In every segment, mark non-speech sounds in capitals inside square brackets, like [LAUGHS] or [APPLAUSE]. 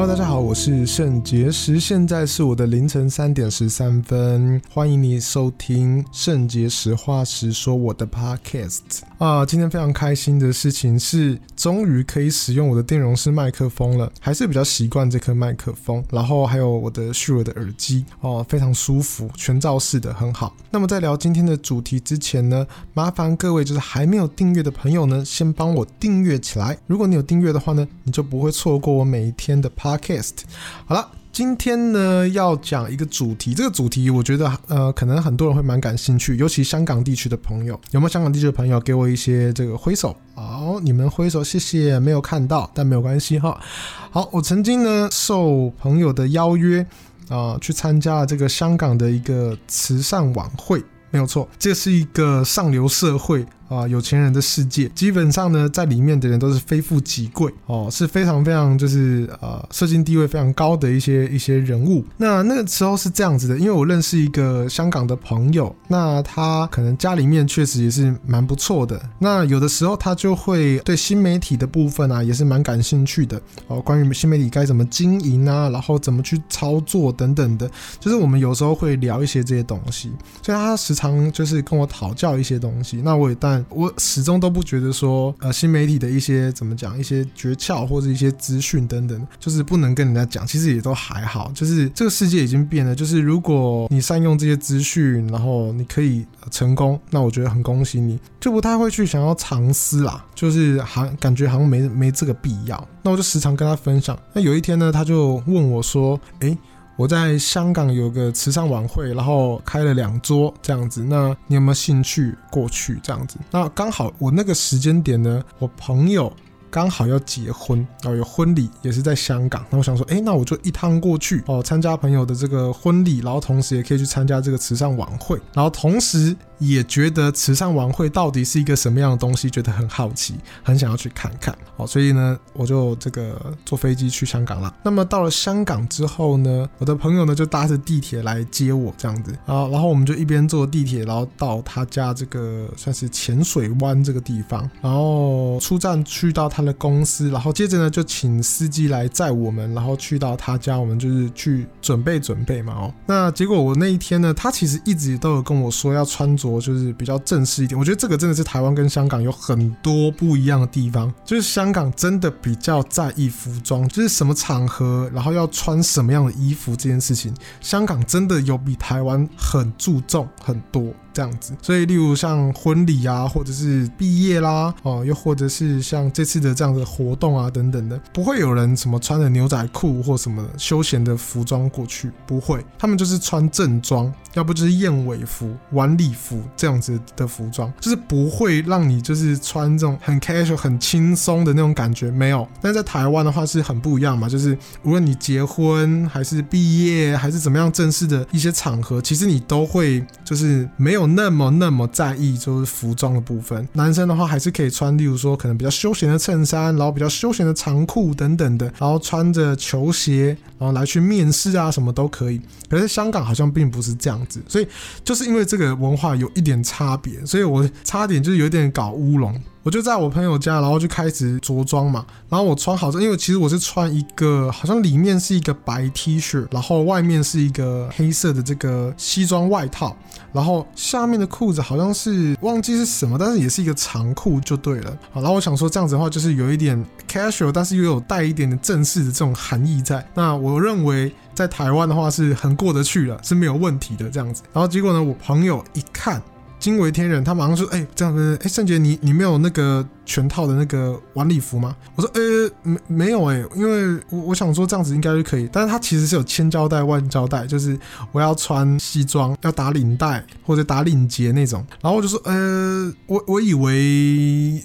Hello，大家好，我是圣结石，现在是我的凌晨三点十三分，欢迎你收听圣结石话实说我的 Podcast 啊。今天非常开心的事情是，终于可以使用我的电容式麦克风了，还是比较习惯这颗麦克风，然后还有我的 Shure 的耳机哦，非常舒服，全罩式的很好。那么在聊今天的主题之前呢，麻烦各位就是还没有订阅的朋友呢，先帮我订阅起来。如果你有订阅的话呢，你就不会错过我每一天的 p Podcast，好了，今天呢要讲一个主题，这个主题我觉得呃可能很多人会蛮感兴趣，尤其香港地区的朋友，有没有香港地区的朋友给我一些这个挥手？好，你们挥手，谢谢，没有看到，但没有关系哈。好，我曾经呢受朋友的邀约啊、去参加了这个香港的一个慈善晚会，没有错，这是一个上流社会。啊，有钱人的世界，基本上呢，在里面的人都是非富即贵哦，是非常非常就是呃，社经地位非常高的一些一些人物。那那个时候是这样子的，因为我认识一个香港的朋友，那他可能家里面确实也是蛮不错的。那有的时候他就会对新媒体的部分啊，也是蛮感兴趣的哦，关于新媒体该怎么经营啊，然后怎么去操作等等的，就是我们有时候会聊一些这些东西，所以他时常就是跟我讨教一些东西。那我也当。我始终都不觉得说，呃，新媒体的一些怎么讲，一些诀窍或者一些资讯等等，就是不能跟人家讲。其实也都还好，就是这个世界已经变了。就是如果你善用这些资讯，然后你可以成功，那我觉得很恭喜你，就不太会去想要藏私啦。就是好感觉好像没没这个必要。那我就时常跟他分享。那有一天呢，他就问我说：“诶。”我在香港有个慈善晚会，然后开了两桌这样子，那你有没有兴趣过去这样子？那刚好我那个时间点呢，我朋友刚好要结婚，然后有婚礼也是在香港，那我想说，哎，那我就一趟过去哦，参加朋友的这个婚礼，然后同时也可以去参加这个慈善晚会，然后同时。也觉得慈善晚会到底是一个什么样的东西，觉得很好奇，很想要去看看。哦，所以呢，我就这个坐飞机去香港了。那么到了香港之后呢，我的朋友呢就搭着地铁来接我，这样子啊，然后我们就一边坐地铁，然后到他家这个算是浅水湾这个地方，然后出站去到他的公司，然后接着呢就请司机来载我们，然后去到他家，我们就是去准备准备嘛。哦，那结果我那一天呢，他其实一直都有跟我说要穿着。我就是比较正式一点，我觉得这个真的是台湾跟香港有很多不一样的地方。就是香港真的比较在意服装，就是什么场合，然后要穿什么样的衣服这件事情，香港真的有比台湾很注重很多。这样子，所以例如像婚礼啊，或者是毕业啦，哦，又或者是像这次的这样的活动啊等等的，不会有人什么穿着牛仔裤或什么休闲的服装过去，不会，他们就是穿正装，要不就是燕尾服、晚礼服这样子的服装，就是不会让你就是穿这种很 casual、很轻松的那种感觉，没有。但在台湾的话是很不一样嘛，就是无论你结婚还是毕业还是怎么样正式的一些场合，其实你都会就是没有。那么那么在意就是服装的部分，男生的话还是可以穿，例如说可能比较休闲的衬衫，然后比较休闲的长裤等等的，然后穿着球鞋，然后来去面试啊，什么都可以。可是香港好像并不是这样子，所以就是因为这个文化有一点差别，所以我差点就是有点搞乌龙。我就在我朋友家，然后就开始着装嘛。然后我穿好之后，因为其实我是穿一个，好像里面是一个白 T 恤，然后外面是一个黑色的这个西装外套，然后下面的裤子好像是忘记是什么，但是也是一个长裤就对了。好，然后我想说这样子的话，就是有一点 casual，但是又有带一点点正式的这种含义在。那我认为在台湾的话是很过得去了，是没有问题的这样子。然后结果呢，我朋友一看。惊为天人，他马上说：“哎、这样子，哎、欸，圣杰，你你没有那个全套的那个晚礼服吗？”我说：“呃、没没有哎、因为我我想说这样子应该是可以，但是他其实是有千交代万交代，就是我要穿西装，要打领带或者打领结那种。然后我就说：呃，我我以为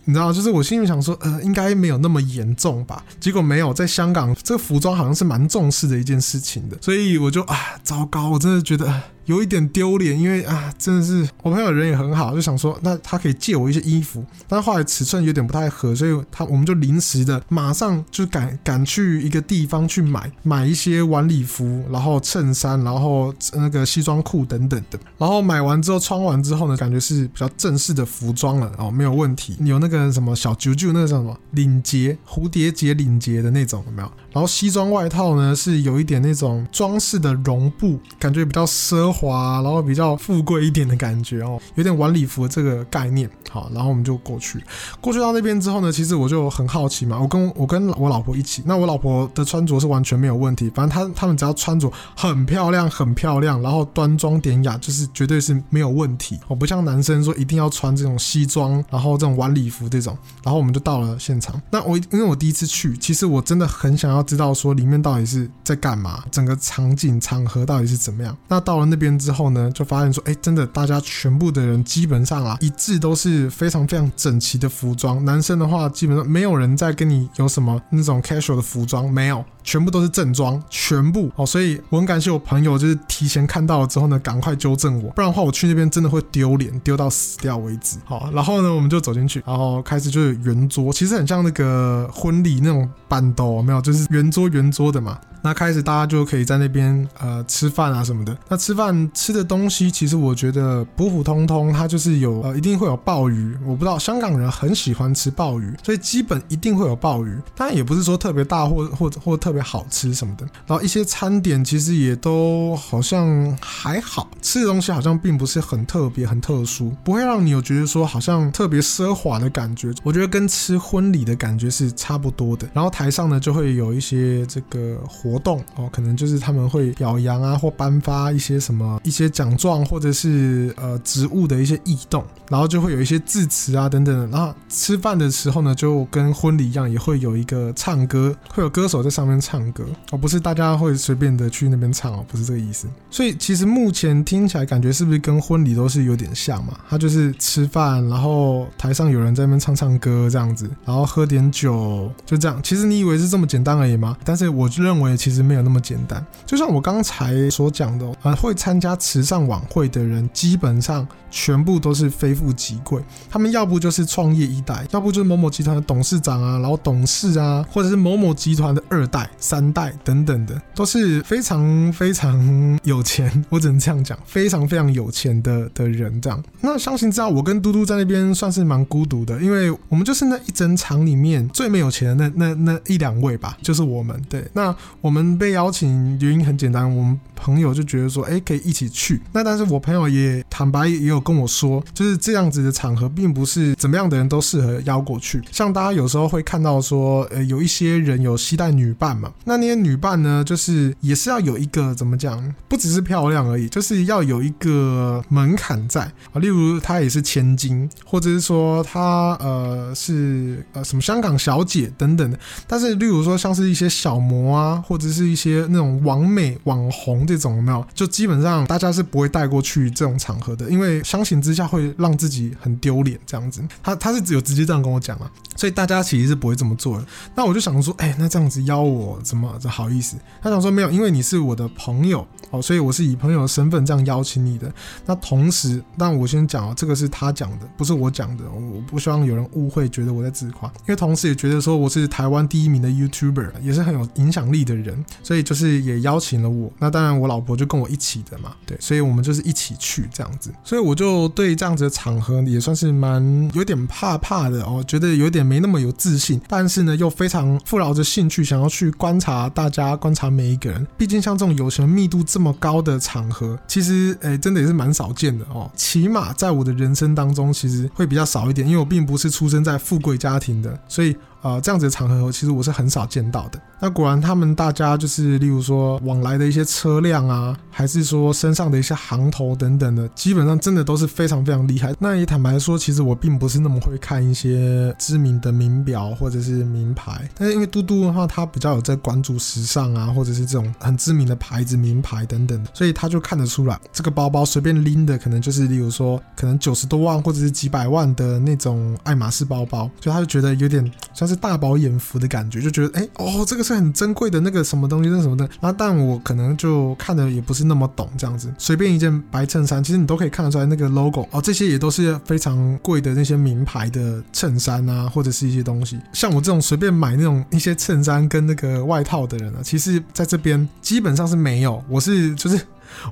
你知道，就是我心里想说，呃，应该没有那么严重吧？结果没有，在香港这个服装好像是蛮重视的一件事情的，所以我就啊，糟糕，我真的觉得。”有一点丢脸，因为啊，真的是我朋友人也很好，就想说，那他可以借我一些衣服，但是后来尺寸有有点不太合，所以他我们就临时的马上就赶赶去一个地方去买买一些晚礼服，然后衬衫，然后那个西装裤等等的。然后买完之后穿完之后呢，感觉是比较正式的服装了哦，没有问题。有那个什么小啾啾，那个叫什么领结，蝴蝶结领结的那种有没有？然后西装外套呢是有一点那种装饰的绒布，感觉比较奢华，然后比较富贵一点的感觉哦，有点晚礼服这个概念。好，然后我们就过去，过去到那边之后呢，其实我就很好奇嘛，我跟我跟我老婆一起，那我老婆的穿着是完全没有问题，反正她她们只要穿着很漂亮很漂亮，然后端庄典雅，就是绝对是没有问题。我不像男生说一定要穿这种西装，然后这种晚礼服这种。然后我们就到了现场，那我因为我第一次去，其实我真的很想要知道说里面到底是在干嘛，整个场景场合到底是怎么样。那到了那边之后呢，就发现说，哎，真的大家全部的人基本上啊一致都是。非常非常整齐的服装，男生的话基本上没有人在跟你有什么那种 casual 的服装，没有，全部都是正装，全部哦。所以我很感谢我朋友，就是提前看到了之后呢，赶快纠正我，不然的话我去那边真的会丢脸，丢到死掉为止。好，然后呢，我们就走进去，然后开始就是圆桌，其实很像那个婚礼那种板斗，没有，就是圆桌圆桌的嘛。那开始大家就可以在那边呃吃饭啊什么的。那吃饭吃的东西，其实我觉得普普通通，它就是有呃一定会有鲍鱼。我不知道香港人很喜欢吃鲍鱼，所以基本一定会有鲍鱼。当然也不是说特别大或或或特特别好吃什么的。然后一些餐点其实也都好像还好，吃的东西好像并不是很特别很特殊，不会让你有觉得说好像特别奢华的感觉。我觉得跟吃婚礼的感觉是差不多的。然后台上呢就会有一些这个活。动哦，可能就是他们会表扬啊，或颁发一些什么一些奖状，或者是呃职务的一些异动，然后就会有一些致辞啊等等的。然后吃饭的时候呢，就跟婚礼一样，也会有一个唱歌，会有歌手在上面唱歌哦，不是大家会随便的去那边唱哦，不是这个意思。所以其实目前听起来感觉是不是跟婚礼都是有点像嘛？他就是吃饭，然后台上有人在那边唱唱歌这样子，然后喝点酒，就这样。其实你以为是这么简单而已吗？但是我认为。其实没有那么简单，就像我刚才所讲的，呃，会参加慈善晚会的人，基本上全部都是非富即贵。他们要不就是创业一代，要不就是某某集团的董事长啊，然后董事啊，或者是某某集团的二代、三代等等的，都是非常非常有钱。我只能这样讲，非常非常有钱的的人这样。那相信知道，我跟嘟嘟在那边算是蛮孤独的，因为我们就是那一整场里面最没有钱的那那那一两位吧，就是我们。对，那我。们被邀请原因很简单，我们朋友就觉得说，哎，可以一起去。那但是我朋友也坦白也有跟我说，就是这样子的场合，并不是怎么样的人都适合邀过去。像大家有时候会看到说，呃，有一些人有携带女伴嘛，那那些女伴呢，就是也是要有一个怎么讲，不只是漂亮而已，就是要有一个门槛在啊。例如她也是千金，或者是说她呃是呃什么香港小姐等等的。但是例如说像是一些小模啊，或者是一些那种网美网红这种有没有？就基本上大家是不会带过去这种场合的，因为相形之下会让自己很丢脸这样子。他他是只有直接这样跟我讲了，所以大家其实是不会这么做的。那我就想说，哎、欸，那这样子邀我怎么这好意思？他想说没有，因为你是我的朋友哦，所以我是以朋友的身份这样邀请你的。那同时，但我先讲哦，这个是他讲的，不是我讲的。我不希望有人误会，觉得我在自夸，因为同时也觉得说我是台湾第一名的 YouTuber，也是很有影响力的人。所以就是也邀请了我，那当然我老婆就跟我一起的嘛，对，所以我们就是一起去这样子，所以我就对这样子的场合也算是蛮有点怕怕的哦，觉得有点没那么有自信，但是呢又非常富饶着兴趣想要去观察大家，观察每一个人，毕竟像这种友情密度这么高的场合，其实诶真的也是蛮少见的哦，起码在我的人生当中其实会比较少一点，因为我并不是出生在富贵家庭的，所以。呃，这样子的场合，其实我是很少见到的。那果然，他们大家就是，例如说往来的一些车辆啊，还是说身上的一些行头等等的，基本上真的都是非常非常厉害。那也坦白说，其实我并不是那么会看一些知名的名表或者是名牌，但是因为嘟嘟的话，他比较有在关注时尚啊，或者是这种很知名的牌子、名牌等等，所以他就看得出来，这个包包随便拎的，可能就是例如说，可能九十多万或者是几百万的那种爱马仕包包，所以他就觉得有点像是。大饱眼福的感觉，就觉得哎、哦，这个是很珍贵的那个什么东西，那什么的。然后但我可能就看的也不是那么懂，这样子，随便一件白衬衫，其实你都可以看得出来那个 logo 哦，这些也都是非常贵的那些名牌的衬衫啊，或者是一些东西。像我这种随便买那种一些衬衫跟那个外套的人、啊，其实在这边基本上是没有，我是就是。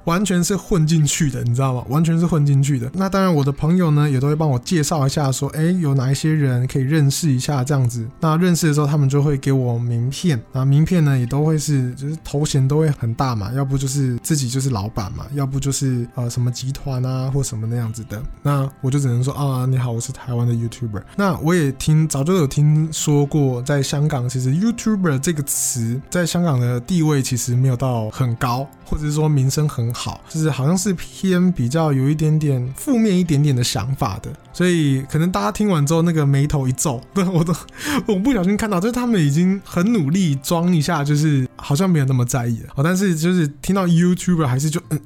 完全是混进去的，你知道吗？完全是混进去的。那当然，我的朋友呢也都会帮我介绍一下，说，哎，有哪一些人可以认识一下这样子。那认识的时候，他们就会给我名片。那名片呢也都会是，就是头衔都会很大嘛，要不就是自己就是老板嘛，要不就是呃什么集团啊或什么那样子的。那我就只能说啊，你好，我是台湾的 YouTuber。那我也听早就有听说过，在香港其实 YouTuber 这个词在香港的地位其实没有到很高，或者是说名声。很好，就是好像是偏比较有一点点负面一点点的想法的，所以可能大家听完之后那个眉头一皱，对，[LAUGHS] 我都我不小心看到，就是他们已经很努力装一下，就是好像没有那么在意了，好，但是就是听到 YouTuber 还是就嗯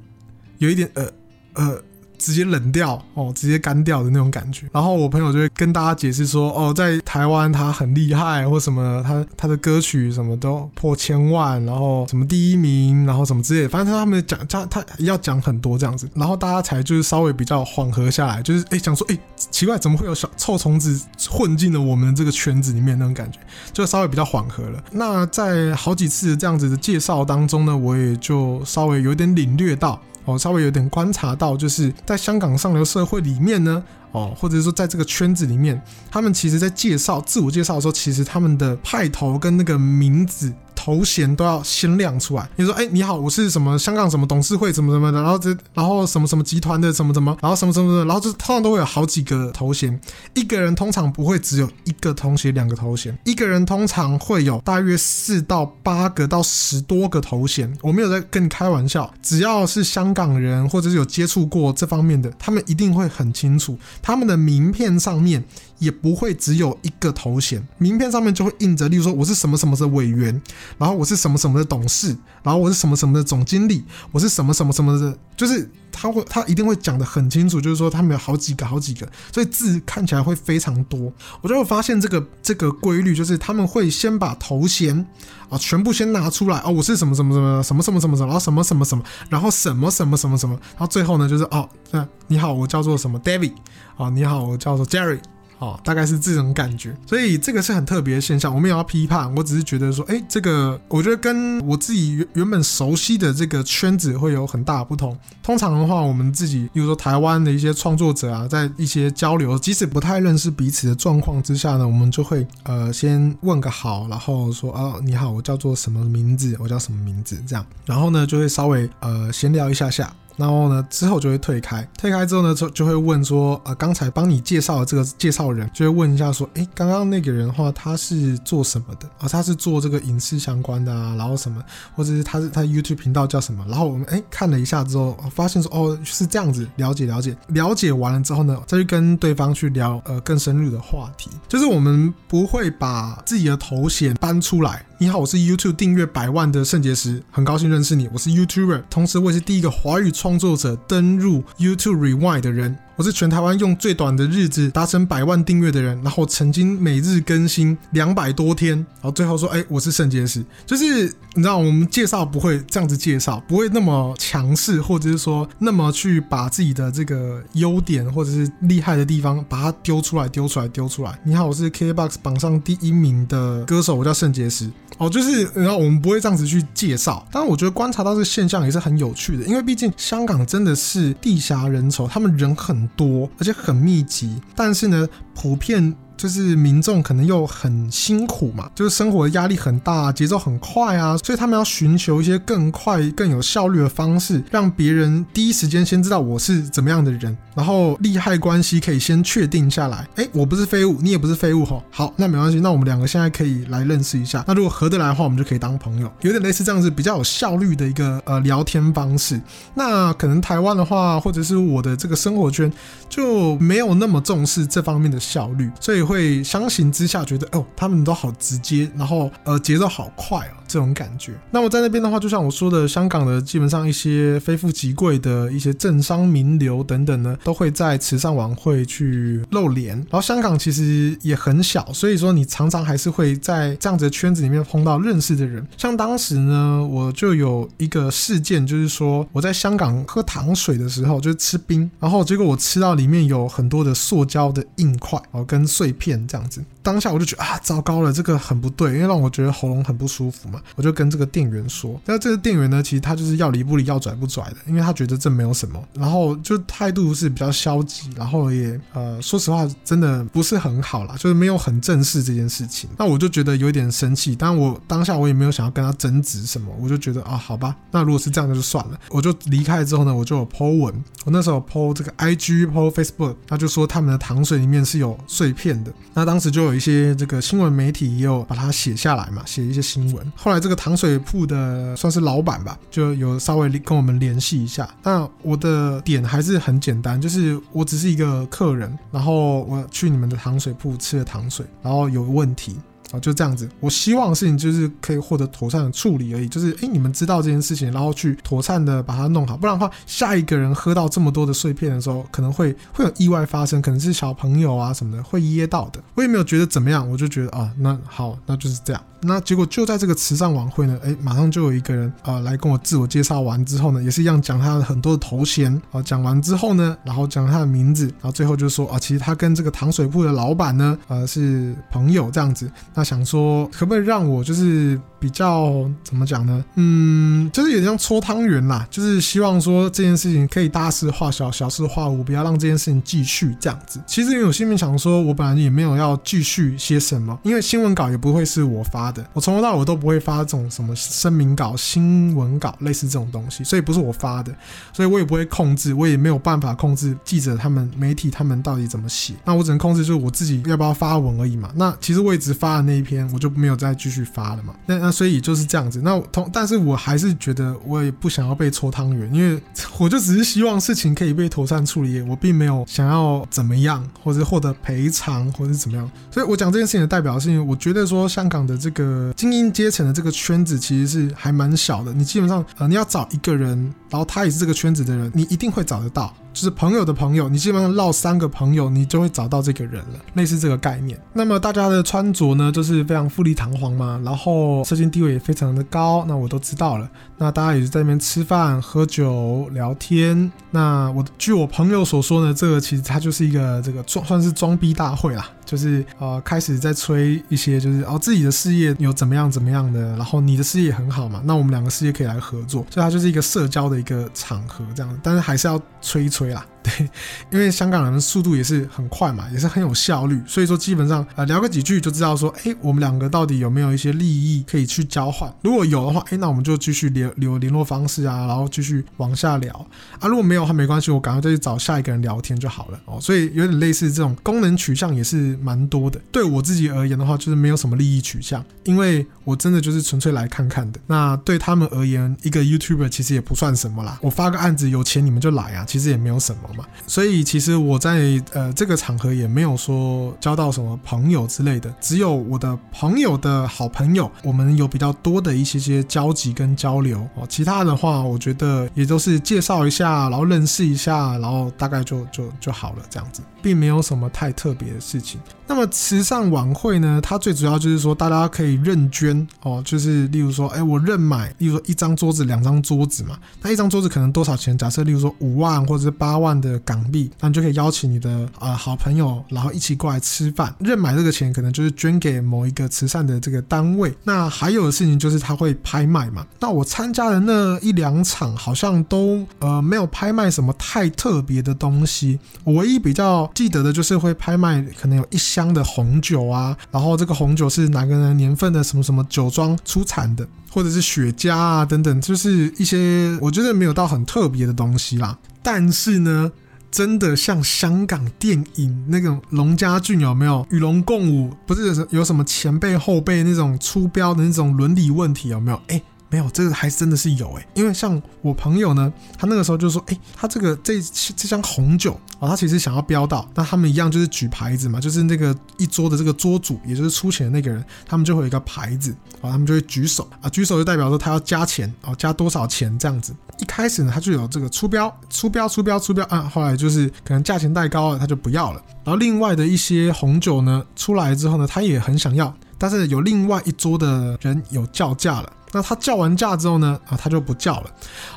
有一点呃呃。直接冷掉哦，直接干掉的那种感觉。然后我朋友就会跟大家解释说，哦，在台湾他很厉害，或什么，他他的歌曲什么都破千万，然后什么第一名，然后什么之类的。反正他们讲他他要讲很多这样子，然后大家才就是稍微比较缓和下来，就是哎想说哎奇怪，怎么会有小臭虫子混进了我们这个圈子里面那种感觉，就稍微比较缓和了。那在好几次这样子的介绍当中呢，我也就稍微有点领略到。哦，稍微有点观察到，就是在香港上流社会里面呢，哦，或者说在这个圈子里面，他们其实在介绍自我介绍的时候，其实他们的派头跟那个名字。头衔都要先亮出来。你说，哎、你好，我是什么香港什么董事会，怎么怎么的，然后这，然后什么什么集团的，什么什么，然后什么什么的，然后就通常都会有好几个头衔。一个人通常不会只有一个头衔、两个头衔，一个人通常会有大约四到八个到十多个头衔。我没有在跟你开玩笑，只要是香港人或者是有接触过这方面的，他们一定会很清楚，他们的名片上面。也不会只有一个头衔，名片上面就会印着，例如说我是什么什么的委员，然后我是什么什么的董事，然后我是什么什么的总经理，我是什么什么什么的，就是他会他一定会讲得很清楚，就是说他们有好几个好几个，所以字看起来会非常多。我就会发现这个这个规律，就是他们会先把头衔啊全部先拿出来哦，我是什么什么什么什么什么什么什么，然后什么什么什么，然后什么什么什么什么，然后最后呢就是哦，那你好，我叫做什么 David 啊，你好，我叫做 Jerry。哦，大概是这种感觉，所以这个是很特别的现象。我没有要批判，我只是觉得说，哎，这个我觉得跟我自己原原本熟悉的这个圈子会有很大的不同。通常的话，我们自己，比如说台湾的一些创作者啊，在一些交流，即使不太认识彼此的状况之下呢，我们就会呃先问个好，然后说，哦，你好，我叫做什么名字，我叫什么名字，这样，然后呢就会稍微呃闲聊一下下。然后呢，之后就会退开。退开之后呢，就就会问说，呃，刚才帮你介绍的这个介绍人，就会问一下说，诶，刚刚那个人的话，他是做什么的？啊、他是做这个影视相关的啊，然后什么，或者是他是他 YouTube 频道叫什么？然后我们诶看了一下之后，发现说，哦，是这样子，了解了解，了解完了之后呢，再去跟对方去聊呃更深入的话题。就是我们不会把自己的头衔搬出来。你好，我是 YouTube 订阅百万的圣结石，很高兴认识你。我是 YouTuber，同时我也是第一个华语创作者登入 YouTube Rewind 的人。我是全台湾用最短的日子达成百万订阅的人，然后曾经每日更新两百多天，然后最后说，哎，我是圣结石。就是你知道，我们介绍不会这样子介绍，不会那么强势，或者是说那么去把自己的这个优点或者是厉害的地方把它丢出来，丢出来，丢出来。你好，我是 KBox 榜上第一名的歌手，我叫圣结石。哦，就是然后我们不会这样子去介绍。当然，我觉得观察到这个现象也是很有趣的，因为毕竟香港真的是地狭人稠，他们人很多，而且很密集，但是呢，普遍。就是民众可能又很辛苦嘛，就是生活的压力很大，节奏很快啊，所以他们要寻求一些更快、更有效率的方式，让别人第一时间先知道我是怎么样的人，然后利害关系可以先确定下来。哎，我不是废物，你也不是废物吼，好，那没关系，那我们两个现在可以来认识一下。那如果合得来的话，我们就可以当朋友，有点类似这样子比较有效率的一个呃聊天方式。那可能台湾的话，或者是我的这个生活圈就没有那么重视这方面的效率，所以。会相形之下觉得哦，他们都好直接，然后呃节奏好快哦，这种感觉。那我在那边的话，就像我说的，香港的基本上一些非富即贵的一些政商名流等等呢，都会在慈善晚会去露脸。然后香港其实也很小，所以说你常常还是会在这样子的圈子里面碰到认识的人。像当时呢，我就有一个事件，就是说我在香港喝糖水的时候，就是吃冰，然后结果我吃到里面有很多的塑胶的硬块哦，跟碎片这样子。当下我就觉得啊，糟糕了，这个很不对，因为让我觉得喉咙很不舒服嘛。我就跟这个店员说，那这个店员呢，其实他就是要离不离，要拽不拽的，因为他觉得这没有什么，然后就态度是比较消极，然后也呃，说实话，真的不是很好啦，就是没有很正视这件事情。那我就觉得有点生气，但我当下我也没有想要跟他争执什么，我就觉得啊，好吧，那如果是这样，就算了。我就离开之后呢，我就有 po 文，我那时候 po 这个 IG，po Facebook，他就说他们的糖水里面是有碎片那当时就有一些这个新闻媒体也有把它写下来嘛，写一些新闻。后来这个糖水铺的算是老板吧，就有稍微跟我们联系一下。那我的点还是很简单，就是我只是一个客人，然后我去你们的糖水铺吃了糖水，然后有问题。就这样子。我希望的事情就是可以获得妥善的处理而已。就是，哎，你们知道这件事情，然后去妥善的把它弄好。不然的话，下一个人喝到这么多的碎片的时候，可能会会有意外发生，可能是小朋友啊什么的会噎到的。我也没有觉得怎么样，我就觉得啊，那好，那就是这样。那结果就在这个慈善晚会呢，哎，马上就有一个人啊、来跟我自我介绍完之后呢，也是一样讲他的很多的头衔啊，讲完之后呢，然后讲他的名字，然后最后就说啊，其实他跟这个糖水铺的老板呢，呃，是朋友这样子。那想说可不可以让我就是比较怎么讲呢？嗯，就是有点像搓汤圆啦，就是希望说这件事情可以大事化小，小事化无，不要让这件事情继续这样子。其实因为我心里想说，我本来也没有要继续些什么，因为新闻稿也不会是我发的。我从头到尾都不会发这种什么声明稿、新闻稿，类似这种东西，所以不是我发的，所以我也不会控制，我也没有办法控制记者他们、媒体他们到底怎么写。那我只能控制就是我自己要不要发文而已嘛。那其实我也只发了那一篇，我就没有再继续发了嘛。那那所以就是这样子。那同但是我还是觉得我也不想要被抽汤圆，因为 [LAUGHS] 我就只是希望事情可以被妥善处理，我并没有想要怎么样，或者获得赔偿，或者是怎么样。所以我讲这件事情的代表性我觉得说香港的这个。精英阶层的这个圈子其实是还蛮小的。你基本上，呃，你要找一个人，然后他也是这个圈子的人，你一定会找得到。就是朋友的朋友，你基本上绕三个朋友，你就会找到这个人了，类似这个概念。那么大家的穿着呢，就是非常富丽堂皇嘛，然后社交地位也非常的高，那我都知道了。那大家也是在那边吃饭、喝酒、聊天。那我据我朋友所说呢，这个其实它就是一个这个装算是装逼大会啦，就是呃开始在吹一些就是哦自己的事业有怎么样怎么样的，然后你的事业很好嘛，那我们两个事业可以来合作，所以它就是一个社交的一个场合这样，但是还是要吹一吹啦。对，[LAUGHS] 因为香港人的速度也是很快嘛，也是很有效率，所以说基本上呃聊个几句就知道说，哎，我们两个到底有没有一些利益可以去交换？如果有的话，哎，那我们就继续留留联络方式啊，然后继续往下聊啊。如果没有的话，没关系，我赶快再去找下一个人聊天就好了哦。所以有点类似这种功能取向也是蛮多的。对我自己而言的话，就是没有什么利益取向，因为我真的就是纯粹来看看的。那对他们而言，一个 YouTuber 其实也不算什么啦，我发个案子有钱你们就来啊，其实也没有什么。所以其实我在呃这个场合也没有说交到什么朋友之类的，只有我的朋友的好朋友，我们有比较多的一些些交集跟交流哦。其他的话，我觉得也都是介绍一下，然后认识一下，然后大概就就就好了这样子，并没有什么太特别的事情。那么慈善晚会呢，它最主要就是说大家可以认捐哦，就是例如说，哎，我认买，例如说一张桌子、两张桌子嘛，那一张桌子可能多少钱？假设例如说五万或者是八万的港币，那你就可以邀请你的啊、呃、好朋友，然后一起过来吃饭。认买这个钱可能就是捐给某一个慈善的这个单位。那还有的事情就是他会拍卖嘛。那我参加的那一两场好像都呃没有拍卖什么太特别的东西。我唯一比较记得的就是会拍卖可能有一。箱的红酒啊，然后这个红酒是哪个人年份的什么什么酒庄出产的，或者是雪茄啊等等，就是一些我觉得没有到很特别的东西啦。但是呢，真的像香港电影那种龙家俊有没有与龙共舞？不是有什么前辈后辈那种出标的那种伦理问题有没有？哎。没有，这个还真的是有哎，因为像我朋友呢，他那个时候就说，哎，他这个这这箱红酒啊，他其实想要标到，那他们一样就是举牌子嘛，就是那个一桌的这个桌主，也就是出钱的那个人，他们就会有一个牌子啊，他们就会举手啊，举手就代表说他要加钱啊，加多少钱这样子。一开始呢，他就有这个出标、出标、出标、出标啊，后来就是可能价钱太高了，他就不要了。然后另外的一些红酒呢，出来之后呢，他也很想要。但是有另外一桌的人有叫价了，那他叫完价之后呢，啊，他就不叫了。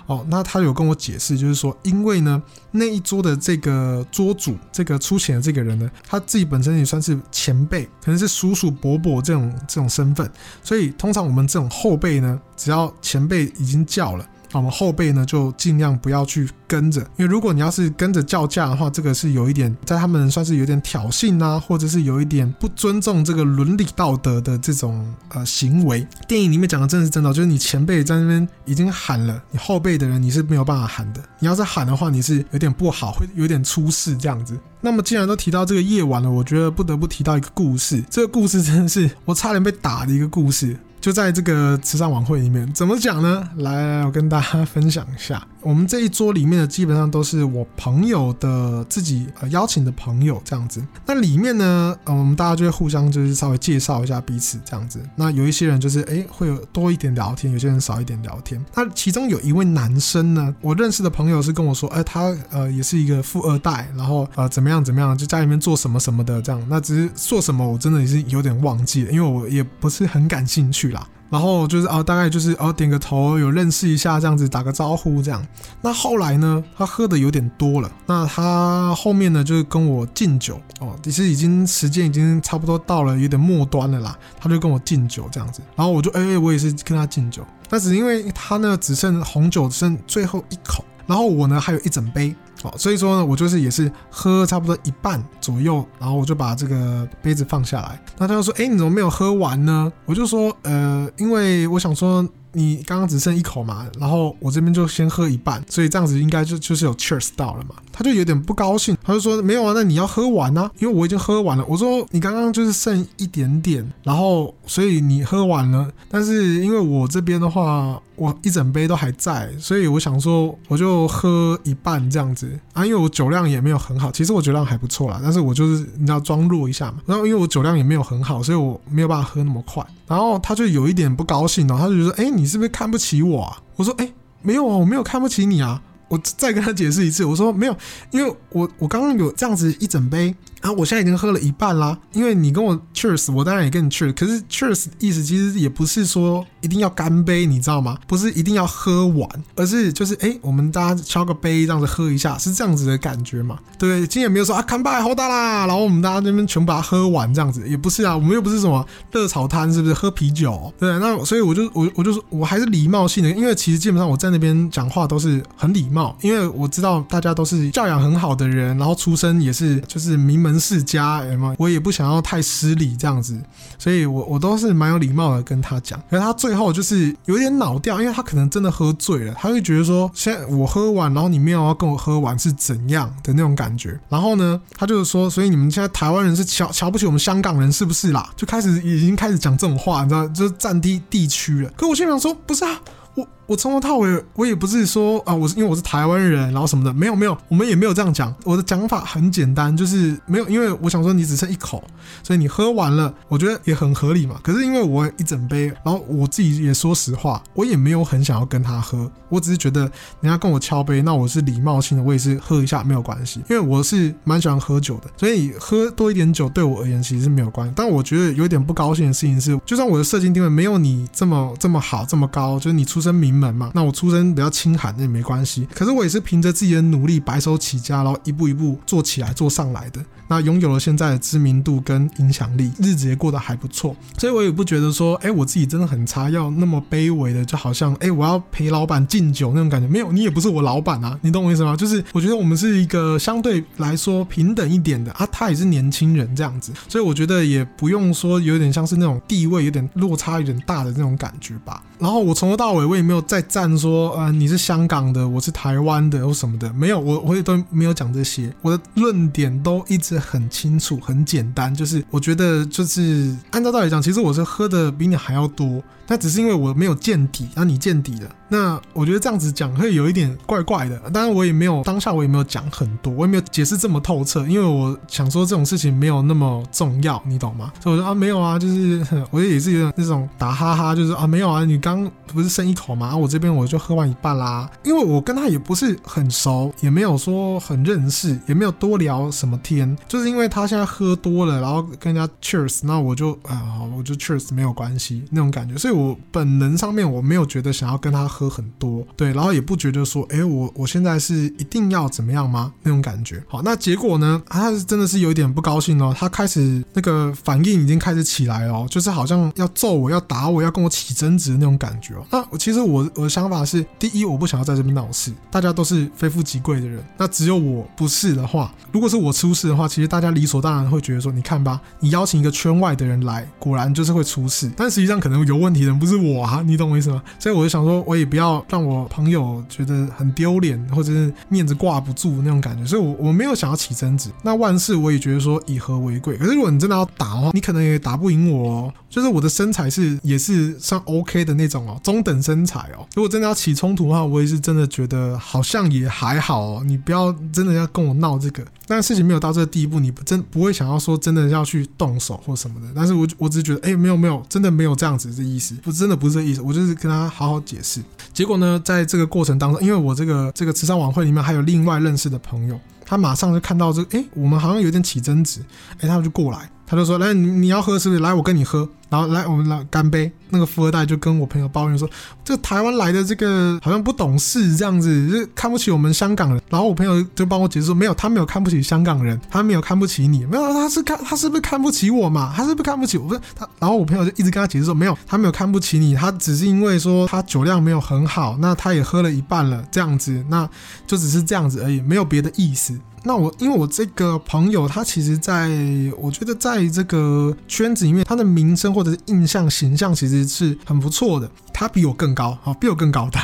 哦，那他有跟我解释，就是说，因为呢，那一桌的这个桌主，这个出钱的这个人呢，他自己本身也算是前辈，可能是叔叔伯伯这种这种身份，所以通常我们这种后辈呢，只要前辈已经叫了。我们后辈呢，就尽量不要去跟着，因为如果你要是跟着叫价的话，这个是有一点在他们算是有点挑衅啊，或者是有一点不尊重这个伦理道德的这种呃行为。电影里面讲的真的是真的，就是你前辈在那边已经喊了，你后辈的人你是没有办法喊的。你要是喊的话，你是有点不好，会有点出事这样子。那么既然都提到这个夜晚了，我觉得不得不提到一个故事。这个故事真的是我差点被打的一个故事。就在这个慈善晚会里面，怎么讲呢？来，来来，我跟大家分享一下。我们这一桌里面的基本上都是我朋友的自己呃邀请的朋友这样子。那里面呢，呃，我们大家就会互相就是稍微介绍一下彼此这样子。那有一些人就是诶会有多一点聊天，有些人少一点聊天。那其中有一位男生呢，我认识的朋友是跟我说，诶他呃也是一个富二代，然后呃怎么样怎么样，就家里面做什么什么的这样。那只是做什么，我真的也是有点忘记了，因为我也不是很感兴趣啦。然后就是啊，大概就是啊，点个头，有认识一下这样子，打个招呼这样。那后来呢，他喝的有点多了。那他后面呢，就是跟我敬酒哦，其实已经时间已经差不多到了有点末端了啦。他就跟我敬酒这样子，然后我就哎、欸，我也是跟他敬酒。但是因为他呢，只剩红酒只剩最后一口，然后我呢还有一整杯。哦，所以说呢，我就是也是喝差不多一半左右，然后我就把这个杯子放下来。那他就说：“哎，你怎么没有喝完呢？”我就说：“呃，因为我想说。”你刚刚只剩一口嘛，然后我这边就先喝一半，所以这样子应该就就是有 cheers 到了嘛。他就有点不高兴，他就说没有啊，那你要喝完啊，因为我已经喝完了。我说你刚刚就是剩一点点，然后所以你喝完了，但是因为我这边的话，我一整杯都还在，所以我想说我就喝一半这样子啊，因为我酒量也没有很好，其实我酒量还不错啦，但是我就是你知道装弱一下嘛。然后因为我酒量也没有很好，所以我没有办法喝那么快。然后他就有一点不高兴了，他就觉得：“哎，你是不是看不起我啊？”我说：“哎，没有啊，我没有看不起你啊。”我再跟他解释一次，我说：“没有，因为我我刚刚有这样子一整杯。”啊，我现在已经喝了一半啦，因为你跟我 cheers，我当然也跟你 cheers。可是 cheers 意思其实也不是说一定要干杯，你知道吗？不是一定要喝完，而是就是哎、我们大家敲个杯这样子喝一下，是这样子的感觉嘛？对，今天也没有说啊，干杯，好大啦，然后我们大家那边全部把它喝完这样子，也不是啊，我们又不是什么热炒摊，是不是？喝啤酒，对，那所以我就我我就说我还是礼貌性的，因为其实基本上我在那边讲话都是很礼貌，因为我知道大家都是教养很好的人，然后出身也是就是名门。门世家，我也不想要太失礼这样子，所以我我都是蛮有礼貌的跟他讲。可是他最后就是有点脑掉，因为他可能真的喝醉了，他会觉得说，现在我喝完，然后你没有要跟我喝完是怎样的那种感觉。然后呢，他就是说，所以你们现在台湾人是瞧瞧不起我们香港人是不是啦？就开始已经开始讲这种话，你知道，就是战地地区了。可我心想说，不是啊。我我从头到尾，我也不是说啊，我是因为我是台湾人，然后什么的，没有没有，我们也没有这样讲。我的讲法很简单，就是没有，因为我想说你只剩一口，所以你喝完了，我觉得也很合理嘛。可是因为我一整杯，然后我自己也说实话，我也没有很想要跟他喝，我只是觉得人家跟我敲杯，那我是礼貌性的，我也是喝一下没有关系，因为我是蛮喜欢喝酒的，所以喝多一点酒对我而言其实是没有关系。但我觉得有点不高兴的事情是，就算我的社经地位没有你这么这么好这么高，就是你出生。名门嘛，那我出身比较清寒，那也没关系。可是我也是凭着自己的努力，白手起家，然后一步一步做起来，做上来的。那拥有了现在的知名度跟影响力，日子也过得还不错。所以我也不觉得说，哎，我自己真的很差，要那么卑微的，就好像，哎，我要陪老板敬酒那种感觉。没有，你也不是我老板啊，你懂我意思吗？就是我觉得我们是一个相对来说平等一点的啊，他也是年轻人这样子，所以我觉得也不用说有点像是那种地位有点落差有点大的那种感觉吧。然后我从头到尾我也没有再站说，呃，你是香港的，我是台湾的或什么的，没有，我我也都没有讲这些，我的论点都一直很清楚、很简单，就是我觉得就是按照道理讲，其实我是喝的比你还要多。那只是因为我没有见底，然后你见底了。那我觉得这样子讲会有一点怪怪的。当然我也没有当下我也没有讲很多，我也没有解释这么透彻，因为我想说这种事情没有那么重要，你懂吗？所以我说啊没有啊，就是我也是有点那种打哈哈，就是啊没有啊，你刚不是剩一口吗？啊我这边我就喝完一半啦。因为我跟他也不是很熟，也没有说很认识，也没有多聊什么天，就是因为他现在喝多了，然后跟人家 cheers，那我就啊我就 cheers 没有关系那种感觉，所以。我本能上面我没有觉得想要跟他喝很多，对，然后也不觉得说，哎，我我现在是一定要怎么样吗？那种感觉。好，那结果呢？他真的是有点不高兴哦，他开始那个反应已经开始起来哦，就是好像要揍我，要打我，要跟我起争执的那种感觉哦。那其实我我的想法是，第一，我不想要在这边闹事，大家都是非富即贵的人，那只有我不是的话，如果是我出事的话，其实大家理所当然会觉得说，你看吧，你邀请一个圈外的人来，果然就是会出事，但实际上可能有问题的人。不是我啊，你懂我意思吗？所以我就想说，我也不要让我朋友觉得很丢脸，或者是面子挂不住那种感觉。所以我，我没有想要起争执。那万事我也觉得说以和为贵。可是，如果你真的要打的话，你可能也打不赢我哦。就是我的身材是也是算 OK 的那种哦，中等身材哦。如果真的要起冲突的话，我也是真的觉得好像也还好哦。你不要真的要跟我闹这个。但事情没有到这个地步，你不真不会想要说真的要去动手或什么的。但是我我只是觉得，哎，没有没有，真的没有这样子的意思。不，真的不是这意思，我就是跟他好好解释。结果呢，在这个过程当中，因为我这个这个慈善晚会里面还有另外认识的朋友，他马上就看到这个，哎，我们好像有点起争执，哎，他就过来。他就说：“来，你你要喝是不是？来，我跟你喝。然后来，我们来干杯。那个富二代就跟我朋友抱怨说：这台湾来的这个好像不懂事，这样子就看不起我们香港人。然后我朋友就帮我解释说：没有，他没有看不起香港人，他没有看不起你，没有，他是看他是不是看不起我嘛？他是不是看不起我？不是他。然后我朋友就一直跟他解释说：没有，他没有看不起你，他只是因为说他酒量没有很好，那他也喝了一半了，这样子，那就只是这样子而已，没有别的意思。”那我因为我这个朋友，他其实在我觉得在这个圈子里面，他的名声或者是印象形象其实是很不错的。他比我更高，啊，比我更高的，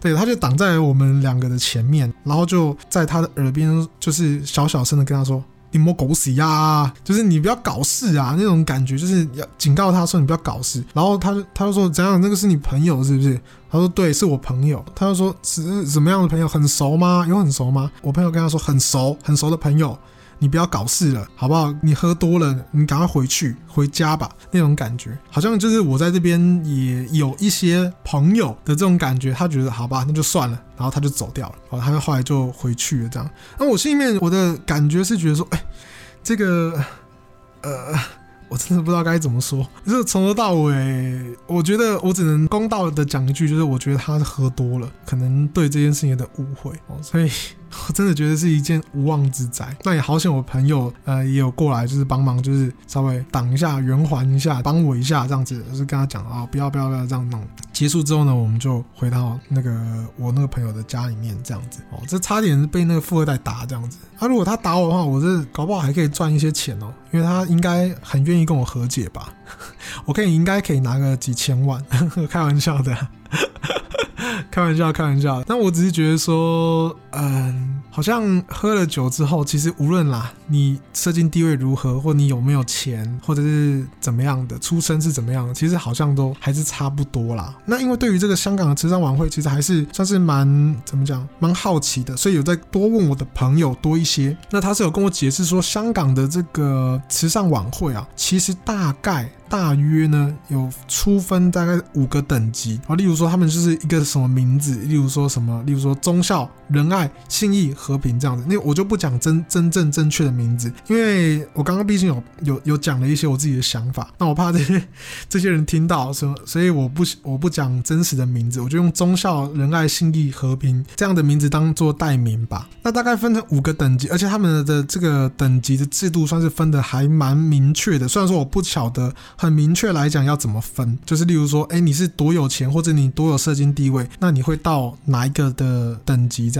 对，他就挡在我们两个的前面，然后就在他的耳边就是小小声的跟他说。你莫狗屎呀！就是你不要搞事啊，那种感觉就是要警告他说你不要搞事。然后他就他就说怎样？那个是你朋友是不是？他说对，是我朋友。他就说是什么样的朋友？很熟吗？有很熟吗？我朋友跟他说很熟，很熟的朋友。你不要搞事了，好不好？你喝多了，你赶快回去回家吧。那种感觉，好像就是我在这边也有一些朋友的这种感觉。他觉得好吧，那就算了，然后他就走掉了。然后他就后来就回去了，这样。那我心里面我的感觉是觉得说，哎，这个，呃。我真的不知道该怎么说，就是从头到尾，我觉得我只能公道的讲一句，就是我觉得他是喝多了，可能对这件事情有点误会哦，所以 [LAUGHS] 我真的觉得是一件无妄之灾。那也好险，我朋友呃也有过来，就是帮忙，就是稍微挡一下、圆环一下、帮我一下这样子，就是跟他讲啊，不要不要不要这样弄。结束之后呢，我们就回到那个我那个朋友的家里面这样子哦，这差点被那个富二代打这样子。他、如果他打我的话，我这搞不好还可以赚一些钱哦，因为他应该很愿意跟我和解吧，[LAUGHS] 我可以应该可以拿个几千万，[LAUGHS] 开玩笑的。[LAUGHS] 开玩笑，开玩笑。但我只是觉得说，嗯，好像喝了酒之后，其实无论啦，你社经地位如何，或你有没有钱，或者是怎么样的，出身是怎么样的，其实好像都还是差不多啦。那因为对于这个香港的慈善晚会，其实还是算是蛮怎么讲，蛮好奇的，所以有在多问我的朋友多一些。那他是有跟我解释说，香港的这个慈善晚会啊，其实大概。大约呢有初分大概五个等级。啊，例如说他们就是一个什么名字，例如说什么，例如说中校仁爱信义和平这样子，那我就不讲真真正正确的名字，因为我刚刚毕竟有有有讲了一些我自己的想法，那我怕这些 [LAUGHS] 这些人听到所，所以我不我不讲真实的名字，我就用忠孝仁爱信义和平这样的名字当做代名吧。那大概分成五个等级，而且他们的这个等级的制度算是分的还蛮明确的，虽然说我不晓得。很明确来讲要怎么分，就是例如说，哎，你是多有钱或者你多有社经地位，那你会到哪一个的等级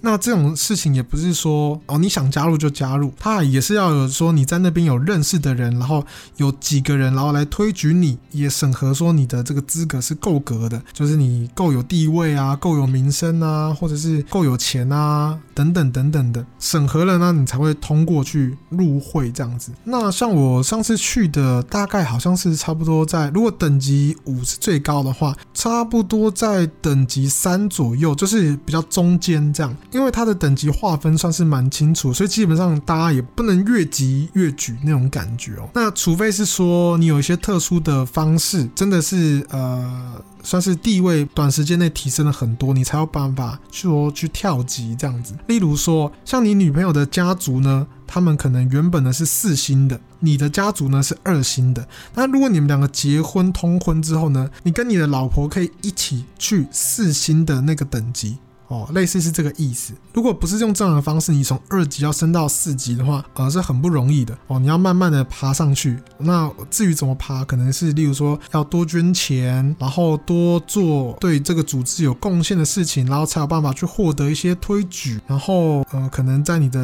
那这种事情也不是说哦你想加入就加入，他也是要有说你在那边有认识的人，然后有几个人，然后来推举你，也审核说你的这个资格是够格的，就是你够有地位啊，够有名声啊，或者是够有钱啊，等等等等的，审核了呢，你才会通过去入会这样子。那像我上次去的，大概好像是差不多在，如果等级五是最高的话，差不多在等级三左右，就是比较中间这样。因为它的等级划分算是蛮清楚，所以基本上大家也不能越级越举那种感觉哦。那除非是说你有一些特殊的方式，真的是呃。算是地位短时间内提升了很多，你才有办法说去跳级这样子。例如说，像你女朋友的家族呢，他们可能原本呢是四星的，你的家族呢是二星的。那如果你们两个结婚通婚之后呢，你跟你的老婆可以一起去四星的那个等级。哦，类似是这个意思。如果不是用这样的方式，你从二级要升到四级的话，呃，是很不容易的哦。你要慢慢的爬上去。那至于怎么爬，可能是例如说要多捐钱，然后多做对这个组织有贡献的事情，然后才有办法去获得一些推举。然后呃，可能在你的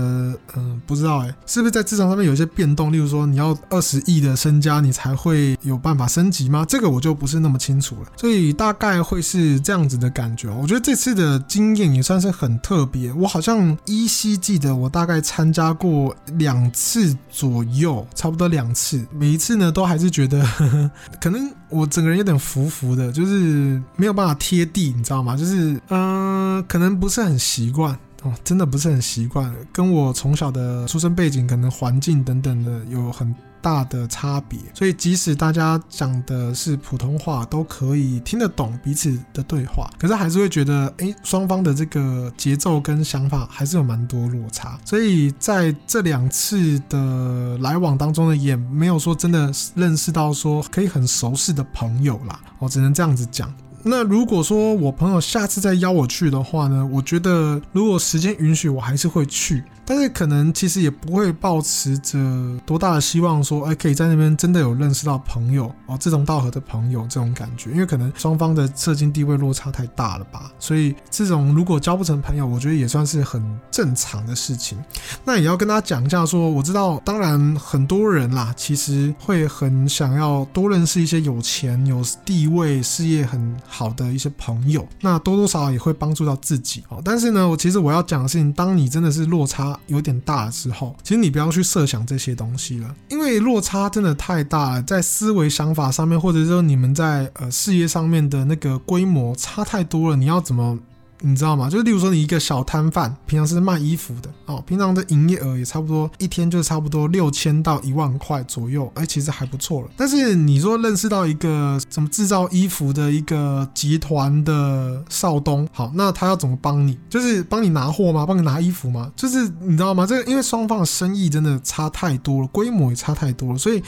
嗯、不知道哎，是不是在职场上面有一些变动？例如说你要二十亿的身家，你才会有办法升级吗？这个我就不是那么清楚了。所以大概会是这样子的感觉。我觉得这次的经也算是很特别，我好像依稀记得我大概参加过两次左右，差不多两次，每一次呢都还是觉得，[LAUGHS] 可能我整个人有点浮浮的，就是没有办法贴地，你知道吗？就是嗯、可能不是很习惯哦，真的不是很习惯，跟我从小的出生背景、可能环境等等的有很。大的差别，所以即使大家讲的是普通话，都可以听得懂彼此的对话，可是还是会觉得，诶，双方的这个节奏跟想法还是有蛮多落差。所以在这两次的来往当中呢，也没有说真的认识到说可以很熟识的朋友啦，我只能这样子讲。那如果说我朋友下次再邀我去的话呢，我觉得如果时间允许，我还是会去。但是可能其实也不会抱持着多大的希望，说哎，可以在那边真的有认识到朋友哦，志同道合的朋友这种感觉，因为可能双方的社经地位落差太大了吧，所以这种如果交不成朋友，我觉得也算是很正常的事情。那也要跟大家讲一下，说我知道，当然很多人啦，其实会很想要多认识一些有钱、有地位、事业很好的一些朋友，那多多少少也会帮助到自己哦。但是呢，我其实我要讲的事情，当你真的是落差。有点大的时候，其实你不要去设想这些东西了，因为落差真的太大了，在思维想法上面，或者说你们在呃事业上面的那个规模差太多了，你要怎么？你知道吗？就是例如说，你一个小摊贩，平常是卖衣服的哦，平常的营业额也差不多一天就差不多六千到一万块左右，哎，其实还不错了。但是你说认识到一个什么制造衣服的一个集团的少东，好，那他要怎么帮你？就是帮你拿货吗？帮你拿衣服吗？就是你知道吗？这个因为双方的生意真的差太多了，规模也差太多了，所以。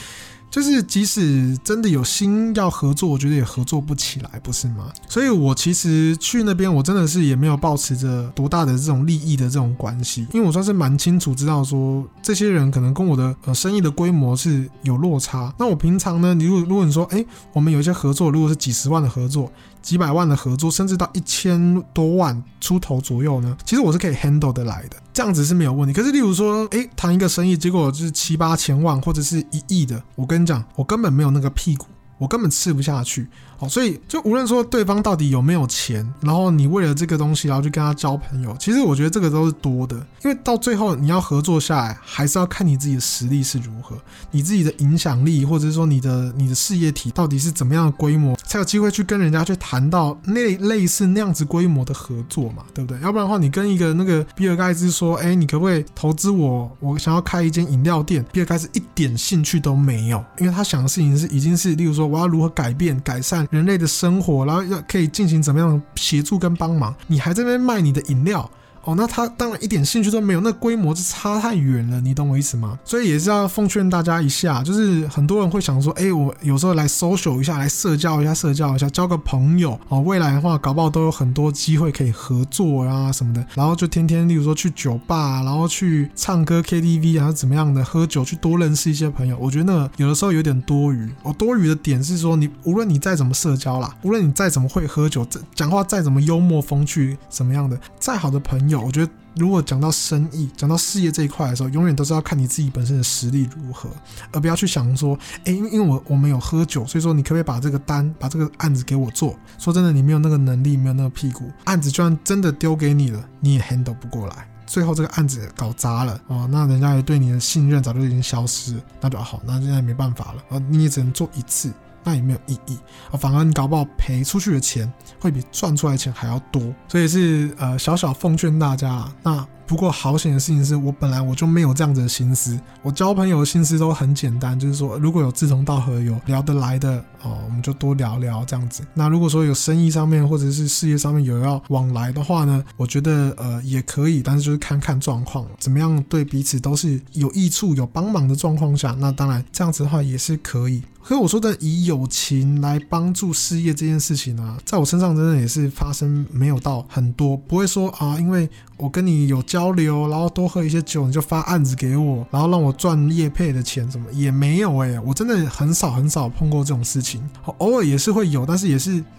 就是即使真的有心要合作，我觉得也合作不起来，不是吗？所以我其实去那边，我真的是也没有抱持着多大的这种利益的这种关系，因为我算是蛮清楚知道说，这些人可能跟我的呃生意的规模是有落差。那我平常呢，你如果如果你说，哎，我们有一些合作，如果是几十万的合作。几百万的合作，甚至到一千多万出头左右呢，其实我是可以 handle 得来的，这样子是没有问题。可是，例如说，诶，谈一个生意，结果就是七八千万或者是一亿的，我跟你讲，我根本没有那个屁股。我根本吃不下去，好，所以就无论说对方到底有没有钱，然后你为了这个东西，然后去跟他交朋友，其实我觉得这个都是多的，因为到最后你要合作下来，还是要看你自己的实力是如何，你自己的影响力，或者是说你的你的事业体到底是怎么样的规模，才有机会去跟人家去谈到那类似那样子规模的合作嘛，对不对？要不然的话，你跟一个那个比尔盖茨说，哎，你可不可以投资我？我想要开一间饮料店，比尔盖茨一点兴趣都没有，因为他想的事情是已经是，例如说。我要如何改变、改善人类的生活，然后要可以进行怎么样协助跟帮忙？你还在那边卖你的饮料哦，那他当然一点兴趣都没有，那规模是差太远了，你懂我意思吗？所以也是要奉劝大家一下，就是很多人会想说，哎，我有时候来 social 一下，来社交一下，社交一下，交个朋友哦，未来的话搞不好都有很多机会可以合作啊什么的，然后就天天，例如说去酒吧，然后去唱歌 KTV 啊怎么样的，喝酒去多认识一些朋友，我觉得那有的时候有点多余。我多余的点是说，你无论你再怎么社交啦，无论你再怎么会喝酒，讲话再怎么幽默风趣，什么样的，再好的朋友，我觉得如果讲到生意、讲到事业这一块的时候，永远都是要看你自己本身的实力如何，而不要去想说，哎，因为因为我我们有喝酒，所以说你可不可以把这个单、把这个案子给我做？说真的，你没有那个能力，没有那个屁股，案子就算真的丢给你了，你也 handle 不过来，最后这个案子搞砸了哦，那人家也对你的信任早就已经消失，那就好，那现在没办法了，啊，你也只能做一次。那也没有意义啊，反而你搞不好赔出去的钱会比赚出来的钱还要多，所以是呃小小奉劝大家啊。那不过好险的事情是我本来我就没有这样子的心思，我交朋友的心思都很简单，就是说如果有志同道合、有聊得来的哦，我们就多聊聊这样子。那如果说有生意上面或者是事业上面有要往来的话呢，我觉得呃也可以，但是就是看看状况，怎么样对彼此都是有益处、有帮忙的状况下，那当然这样子的话也是可以。可是我说的以友情来帮助事业这件事情呢、在我身上真的也是发生没有到很多，不会说啊，因为我跟你有交流，然后多喝一些酒，你就发案子给我，然后让我赚业配的钱什么也没有哎、我真的很少很少碰过这种事情，偶尔也是会有，但是也是。[TSK]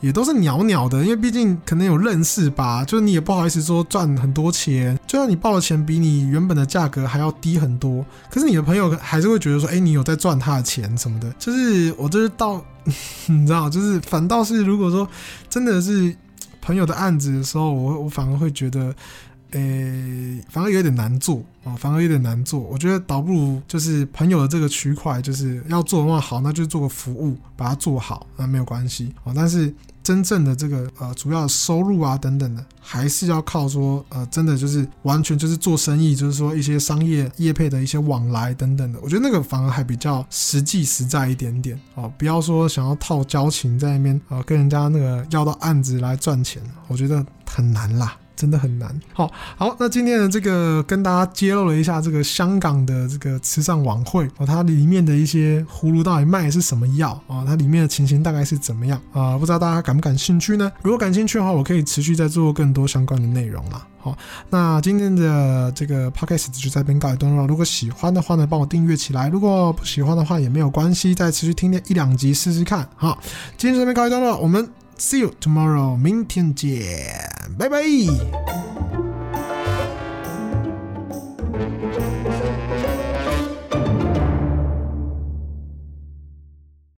也都是鸟鸟的，因为毕竟可能有认识吧，就是你也不好意思说赚很多钱，就算你报的钱比你原本的价格还要低很多，可是你的朋友还是会觉得说，哎，你有在赚他的钱什么的。就是我就是到，[LAUGHS] 你知道，就是反倒是如果说真的是朋友的案子的时候，我我反而会觉得。诶、反而有点难做啊，反而有点难做。我觉得倒不如就是朋友的这个区块，就是要做的话好，那就做个服务，把它做好，那没有关系啊。但是真正的这个呃主要收入啊等等的，还是要靠说呃真的就是完全就是做生意，就是说一些商业业配的一些往来等等的。我觉得那个反而还比较实际实在一点点哦，不要说想要套交情在那边啊，跟人家那个要到案子来赚钱，我觉得很难啦。真的很难。好，好，那今天的这个跟大家揭露了一下这个香港的这个慈善晚会哦，它里面的一些葫芦到底卖的是什么药啊？它里面的情形大概是怎么样啊？不知道大家感不感兴趣呢？如果感兴趣的话，我可以持续再做更多相关的内容啦。好，那今天的这个 podcast 就在这边告一段落。如果喜欢的话呢，帮我订阅起来；如果不喜欢的话也没有关系，再持续听一两集试试看。好，今天这边告一段落，我们。See you tomorrow，明天见，拜拜。